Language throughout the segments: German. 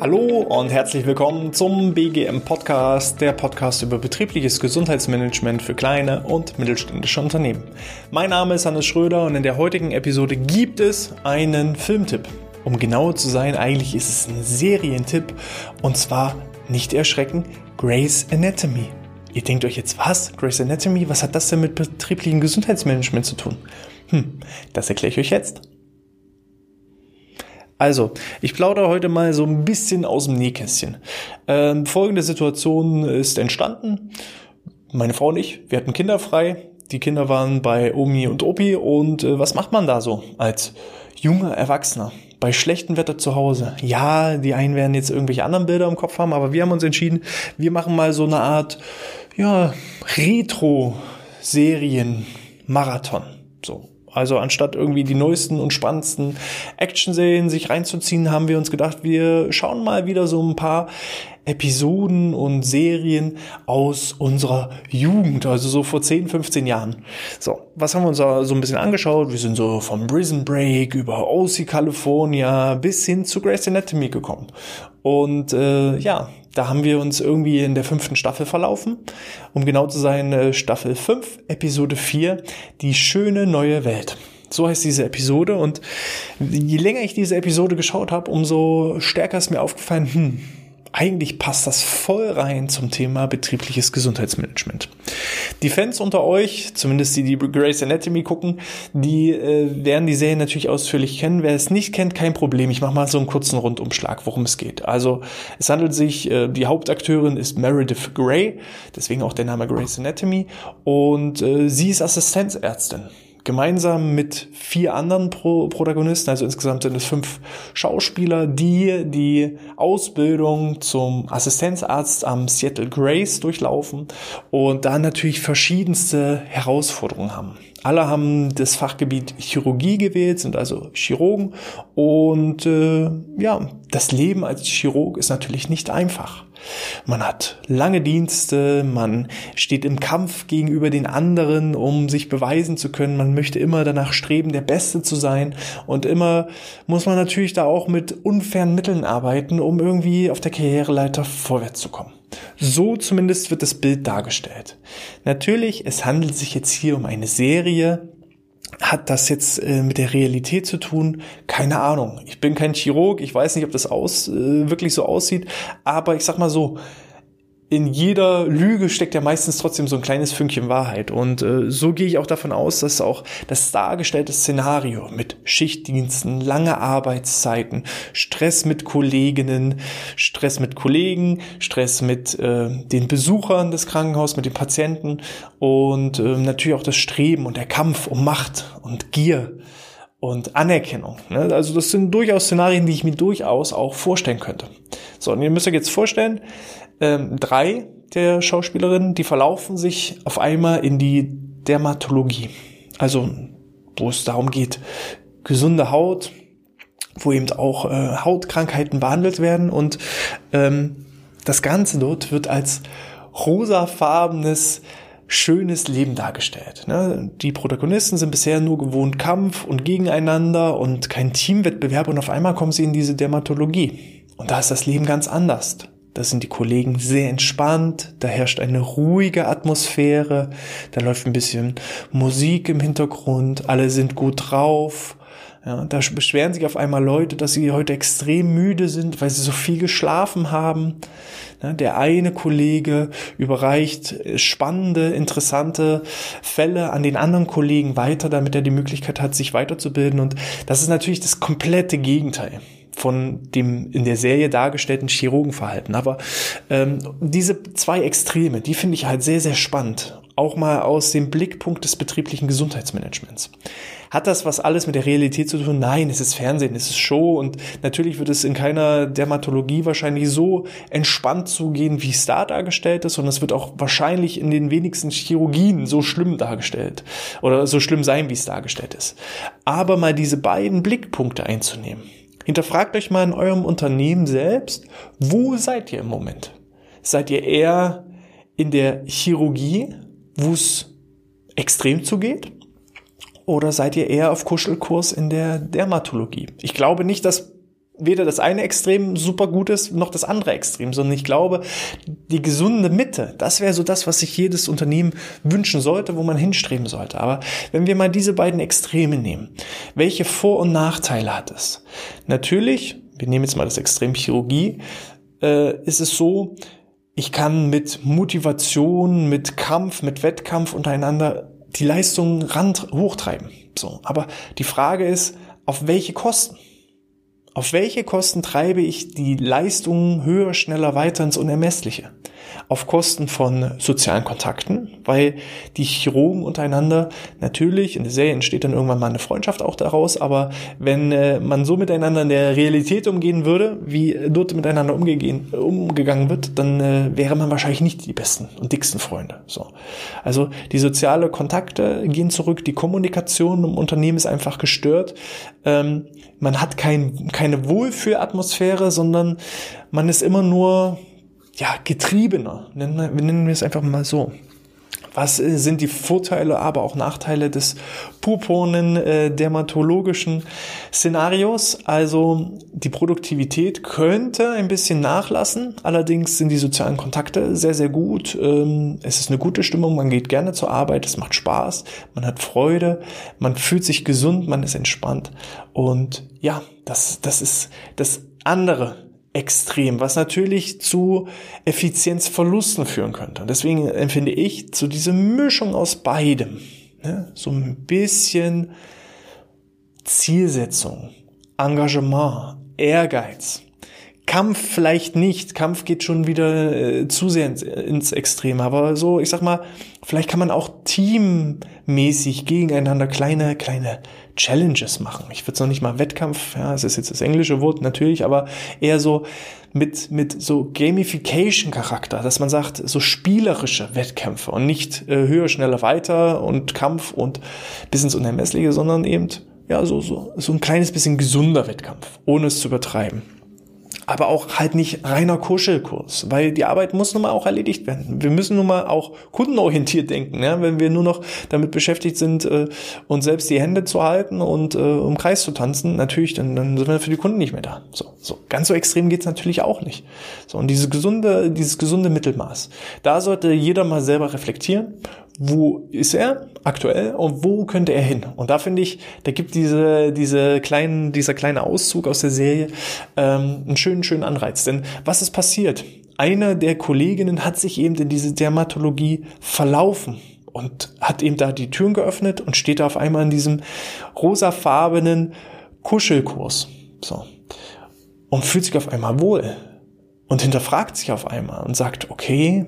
Hallo und herzlich willkommen zum BGM Podcast, der Podcast über betriebliches Gesundheitsmanagement für kleine und mittelständische Unternehmen. Mein Name ist Hannes Schröder und in der heutigen Episode gibt es einen Filmtipp. Um genauer zu sein, eigentlich ist es ein Serientipp und zwar nicht erschrecken, Grey's Anatomy. Ihr denkt euch jetzt, was? Grey's Anatomy? Was hat das denn mit betrieblichem Gesundheitsmanagement zu tun? Hm, das erkläre ich euch jetzt. Also, ich plaudere heute mal so ein bisschen aus dem Nähkästchen. Ähm, folgende Situation ist entstanden. Meine Frau und ich, wir hatten Kinder frei. Die Kinder waren bei Omi und Opi. Und äh, was macht man da so als junger Erwachsener? Bei schlechtem Wetter zu Hause. Ja, die einen werden jetzt irgendwelche anderen Bilder im Kopf haben, aber wir haben uns entschieden, wir machen mal so eine Art, ja, Retro-Serien-Marathon. So, also anstatt irgendwie die neuesten und spannendsten Action-Serien sich reinzuziehen, haben wir uns gedacht, wir schauen mal wieder so ein paar Episoden und Serien aus unserer Jugend, also so vor 10, 15 Jahren. So, was haben wir uns da so ein bisschen angeschaut? Wir sind so vom Prison Break über OC California bis hin zu Grey's Anatomy gekommen. Und äh, ja, da haben wir uns irgendwie in der fünften Staffel verlaufen. Um genau zu sein, äh, Staffel 5, Episode 4, die schöne neue Welt. So heißt diese Episode und je länger ich diese Episode geschaut habe, umso stärker ist mir aufgefallen, hm, eigentlich passt das voll rein zum Thema betriebliches Gesundheitsmanagement. Die Fans unter euch, zumindest die, die Grey's Anatomy gucken, die äh, werden die Serie natürlich ausführlich kennen. Wer es nicht kennt, kein Problem. Ich mache mal so einen kurzen Rundumschlag, worum es geht. Also es handelt sich, äh, die Hauptakteurin ist Meredith Grey, deswegen auch der Name Grey's Anatomy, und äh, sie ist Assistenzärztin gemeinsam mit vier anderen Pro Protagonisten, also insgesamt sind es fünf Schauspieler, die die Ausbildung zum Assistenzarzt am Seattle Grace durchlaufen und da natürlich verschiedenste Herausforderungen haben. Alle haben das Fachgebiet Chirurgie gewählt, sind also Chirurgen und äh, ja, das Leben als Chirurg ist natürlich nicht einfach. Man hat lange Dienste, man steht im Kampf gegenüber den anderen, um sich beweisen zu können. Man möchte immer danach streben, der Beste zu sein. Und immer muss man natürlich da auch mit unfairen Mitteln arbeiten, um irgendwie auf der Karriereleiter vorwärts zu kommen. So zumindest wird das Bild dargestellt. Natürlich, es handelt sich jetzt hier um eine Serie, hat das jetzt äh, mit der Realität zu tun? Keine Ahnung. Ich bin kein Chirurg, ich weiß nicht, ob das aus, äh, wirklich so aussieht, aber ich sag mal so, in jeder Lüge steckt ja meistens trotzdem so ein kleines Fünkchen Wahrheit. Und äh, so gehe ich auch davon aus, dass auch das dargestellte Szenario mit Schichtdiensten, lange Arbeitszeiten, Stress mit Kolleginnen, Stress mit Kollegen, Stress mit äh, den Besuchern des Krankenhauses, mit den Patienten und äh, natürlich auch das Streben und der Kampf um Macht und Gier und Anerkennung. Ne? Also das sind durchaus Szenarien, die ich mir durchaus auch vorstellen könnte. So, und ihr müsst euch jetzt vorstellen, ähm, drei der Schauspielerinnen, die verlaufen sich auf einmal in die Dermatologie. Also, wo es darum geht, gesunde Haut, wo eben auch äh, Hautkrankheiten behandelt werden und ähm, das Ganze dort wird als rosafarbenes schönes Leben dargestellt. Ne? Die Protagonisten sind bisher nur gewohnt Kampf und gegeneinander und kein Teamwettbewerb und auf einmal kommen sie in diese Dermatologie. Und da ist das Leben ganz anders. Da sind die Kollegen sehr entspannt, da herrscht eine ruhige Atmosphäre, da läuft ein bisschen Musik im Hintergrund, alle sind gut drauf. Ja, da beschweren sich auf einmal Leute, dass sie heute extrem müde sind, weil sie so viel geschlafen haben. Der eine Kollege überreicht spannende, interessante Fälle an den anderen Kollegen weiter, damit er die Möglichkeit hat, sich weiterzubilden. Und das ist natürlich das komplette Gegenteil von dem in der Serie dargestellten Chirurgenverhalten. Aber ähm, diese zwei Extreme, die finde ich halt sehr, sehr spannend. Auch mal aus dem Blickpunkt des betrieblichen Gesundheitsmanagements. Hat das was alles mit der Realität zu tun? Nein, es ist Fernsehen, es ist Show und natürlich wird es in keiner Dermatologie wahrscheinlich so entspannt zugehen, wie es da dargestellt ist und es wird auch wahrscheinlich in den wenigsten Chirurgien so schlimm dargestellt oder so schlimm sein, wie es dargestellt ist. Aber mal diese beiden Blickpunkte einzunehmen, Hinterfragt euch mal in eurem Unternehmen selbst, wo seid ihr im Moment? Seid ihr eher in der Chirurgie, wo es extrem zugeht? Oder seid ihr eher auf Kuschelkurs in der Dermatologie? Ich glaube nicht, dass weder das eine Extrem super gut ist, noch das andere Extrem, sondern ich glaube, die gesunde Mitte, das wäre so das, was sich jedes Unternehmen wünschen sollte, wo man hinstreben sollte. Aber wenn wir mal diese beiden Extreme nehmen, welche Vor- und Nachteile hat es? Natürlich, wir nehmen jetzt mal das Extrem Chirurgie, äh, ist es so, ich kann mit Motivation, mit Kampf, mit Wettkampf untereinander die Leistung rand hochtreiben. So. Aber die Frage ist, auf welche Kosten? Auf welche Kosten treibe ich die Leistungen höher, schneller weiter ins Unermessliche? Auf Kosten von sozialen Kontakten, weil die Chirurgen untereinander natürlich, in der Serie entsteht dann irgendwann mal eine Freundschaft auch daraus, aber wenn äh, man so miteinander in der Realität umgehen würde, wie dort miteinander umgegehen, umgegangen wird, dann äh, wäre man wahrscheinlich nicht die besten und dicksten Freunde. So. Also die soziale Kontakte gehen zurück, die Kommunikation im Unternehmen ist einfach gestört. Ähm, man hat kein, keine Wohlfühlatmosphäre, sondern man ist immer nur ja, getriebener. Wir, nennen wir es einfach mal so. Was äh, sind die Vorteile, aber auch Nachteile des puponen äh, dermatologischen Szenarios? Also die Produktivität könnte ein bisschen nachlassen, allerdings sind die sozialen Kontakte sehr, sehr gut. Ähm, es ist eine gute Stimmung, man geht gerne zur Arbeit, es macht Spaß, man hat Freude, man fühlt sich gesund, man ist entspannt. Und ja, das, das ist das andere extrem, was natürlich zu Effizienzverlusten führen könnte. Und deswegen empfinde ich zu dieser Mischung aus beidem, ne, so ein bisschen Zielsetzung, Engagement, Ehrgeiz, Kampf vielleicht nicht. Kampf geht schon wieder äh, zu sehr ins, ins Extrem. Aber so, ich sag mal, vielleicht kann man auch teammäßig gegeneinander kleine, kleine Challenges machen. Ich würde es noch nicht mal Wettkampf, ja, es ist jetzt das englische Wort natürlich, aber eher so mit, mit so Gamification-Charakter, dass man sagt, so spielerische Wettkämpfe und nicht äh, höher, schneller, weiter und Kampf und bis ins Unermessliche, sondern eben, ja, so, so, so ein kleines bisschen gesunder Wettkampf, ohne es zu übertreiben aber auch halt nicht reiner Kuschelkurs, weil die Arbeit muss nun mal auch erledigt werden. Wir müssen nun mal auch kundenorientiert denken, ja? wenn wir nur noch damit beschäftigt sind, äh, uns selbst die Hände zu halten und äh, im Kreis zu tanzen, natürlich, dann, dann sind wir für die Kunden nicht mehr da. So, so ganz so extrem geht's natürlich auch nicht. So und dieses gesunde, dieses gesunde Mittelmaß, da sollte jeder mal selber reflektieren wo ist er aktuell und wo könnte er hin? Und da finde ich, da gibt diese, diese kleinen, dieser kleine Auszug aus der Serie ähm, einen schönen, schönen Anreiz. Denn was ist passiert? Eine der Kolleginnen hat sich eben in diese Dermatologie verlaufen und hat eben da die Türen geöffnet und steht da auf einmal in diesem rosafarbenen Kuschelkurs. So. Und fühlt sich auf einmal wohl. Und hinterfragt sich auf einmal und sagt, okay,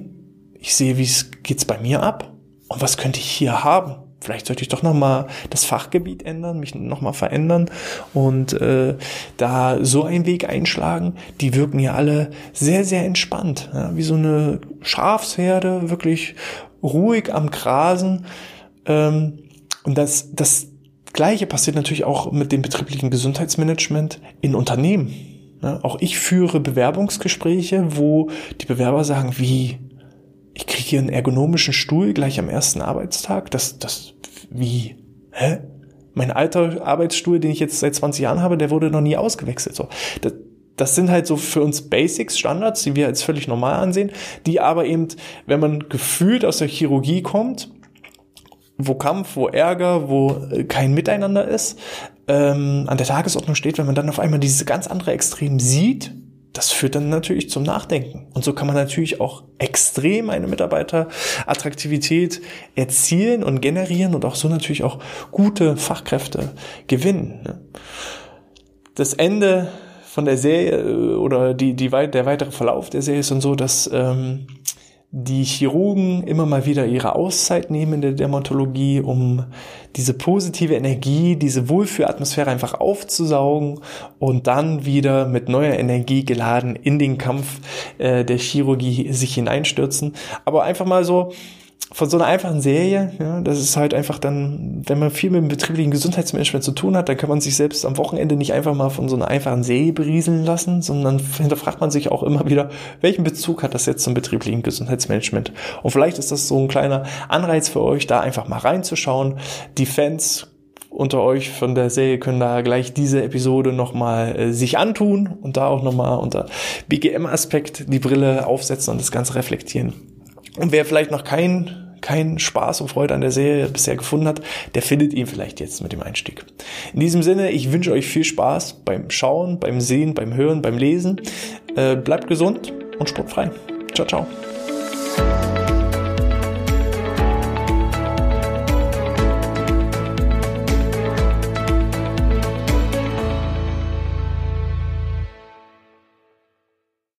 ich sehe, wie es geht's bei mir ab und was könnte ich hier haben? Vielleicht sollte ich doch nochmal das Fachgebiet ändern, mich nochmal verändern und äh, da so einen Weg einschlagen. Die wirken ja alle sehr, sehr entspannt. Ja, wie so eine Schafsherde, wirklich ruhig am Grasen. Ähm, und das, das Gleiche passiert natürlich auch mit dem betrieblichen Gesundheitsmanagement in Unternehmen. Ja, auch ich führe Bewerbungsgespräche, wo die Bewerber sagen, wie, hier einen ergonomischen Stuhl gleich am ersten Arbeitstag. Das, das, wie, hä? Mein alter Arbeitsstuhl, den ich jetzt seit 20 Jahren habe, der wurde noch nie ausgewechselt. So, das, das sind halt so für uns Basics, Standards, die wir als völlig normal ansehen, die aber eben, wenn man gefühlt aus der Chirurgie kommt, wo Kampf, wo Ärger, wo äh, kein Miteinander ist, ähm, an der Tagesordnung steht, wenn man dann auf einmal diese ganz andere Extrem sieht, das führt dann natürlich zum Nachdenken. Und so kann man natürlich auch extrem eine Mitarbeiterattraktivität erzielen und generieren und auch so natürlich auch gute Fachkräfte gewinnen. Ne? Das Ende von der Serie äh, oder die, die, der weitere Verlauf der Serie ist dann so, dass ähm, die Chirurgen immer mal wieder ihre Auszeit nehmen in der Dermatologie, um diese positive Energie, diese Wohlfühlatmosphäre einfach aufzusaugen und dann wieder mit neuer Energie geladen in den Kampf äh, der Chirurgie sich hineinstürzen. Aber einfach mal so von so einer einfachen Serie, ja, das ist halt einfach dann, wenn man viel mit dem betrieblichen Gesundheitsmanagement zu tun hat, dann kann man sich selbst am Wochenende nicht einfach mal von so einer einfachen Serie berieseln lassen, sondern hinterfragt man sich auch immer wieder, welchen Bezug hat das jetzt zum betrieblichen Gesundheitsmanagement? Und vielleicht ist das so ein kleiner Anreiz für euch, da einfach mal reinzuschauen. Die Fans unter euch von der Serie können da gleich diese Episode nochmal äh, sich antun und da auch nochmal unter BGM-Aspekt die Brille aufsetzen und das Ganze reflektieren. Und wer vielleicht noch kein keinen Spaß und Freude an der Serie bisher gefunden hat, der findet ihn vielleicht jetzt mit dem Einstieg. In diesem Sinne, ich wünsche euch viel Spaß beim Schauen, beim Sehen, beim Hören, beim Lesen. Äh, bleibt gesund und sportfrei. Ciao, ciao.